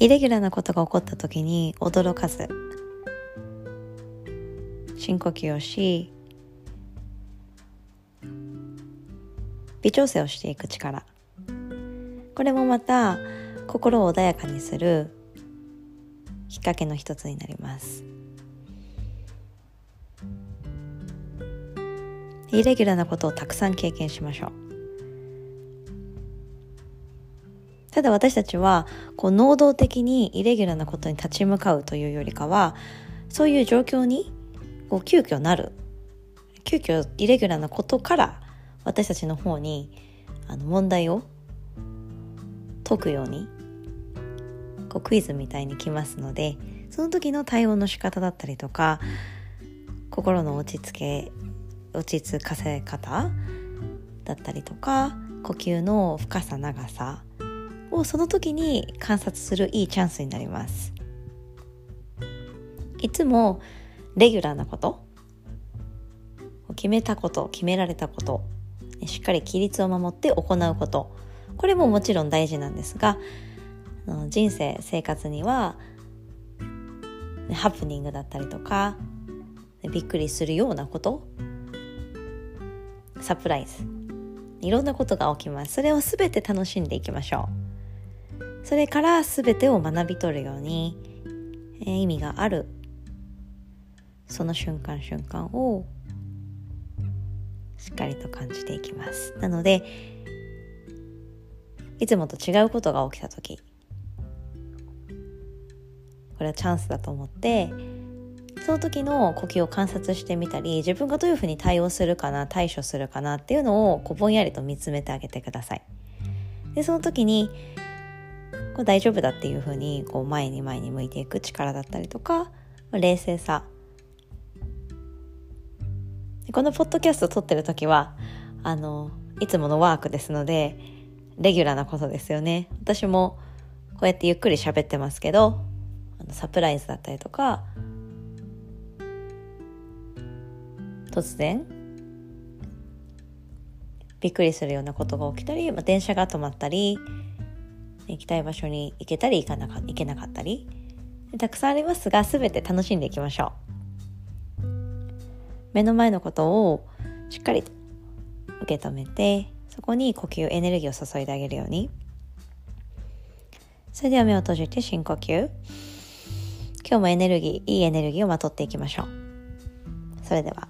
イレギュラーなことが起こった時に驚かず深呼吸をし微調整をしていく力。これもまた心を穏やかにするきっかけの一つになります。イレギュラーなことをたくさん経験しましょう。ただ私たちはこう能動的にイレギュラーなことに立ち向かうというよりかはそういう状況にこう急遽なる。急遽イレギュラーなことから私たちの方にあの問題を解くようにこうクイズみたいに来ますのでその時の対応の仕方だったりとか心の落ち着け落ち着かせ方だったりとか呼吸の深さ長さをその時に観察するいいチャンスになります。いつもレギュラーなこと決めたこと決められたことしっかり規律を守って行うことこれももちろん大事なんですが人生生活にはハプニングだったりとかびっくりするようなことサプライズいろんなことが起きます。それを全て楽しんでいきましょう。それから全てを学び取るように、えー、意味があるその瞬間瞬間をしっかりと感じていきますなのでいつもと違うことが起きた時これはチャンスだと思ってその時の呼吸を観察してみたり自分がどういうふうに対応するかな対処するかなっていうのをこうぼんやりと見つめてあげてください。でその時にこう大丈夫だっていうふうにこう前に前に向いていく力だったりとか冷静さ。このポッドキャストを撮ってる時はあのいつものワークですのでレギュラーなことですよね。私もこうやってゆっくり喋ってますけどサプライズだったりとか突然びっくりするようなことが起きたり、まあ、電車が止まったり行きたい場所に行けたり行かなか行けなかったり。たくさんありますが全て楽しんでいきましょう。目の前のことをしっかりと受け止めてそこに呼吸エネルギーを注いであげるように。それでは目を閉じて深呼吸。今日もエネルギーいいエネルギーをまとっていきましょう。それでは。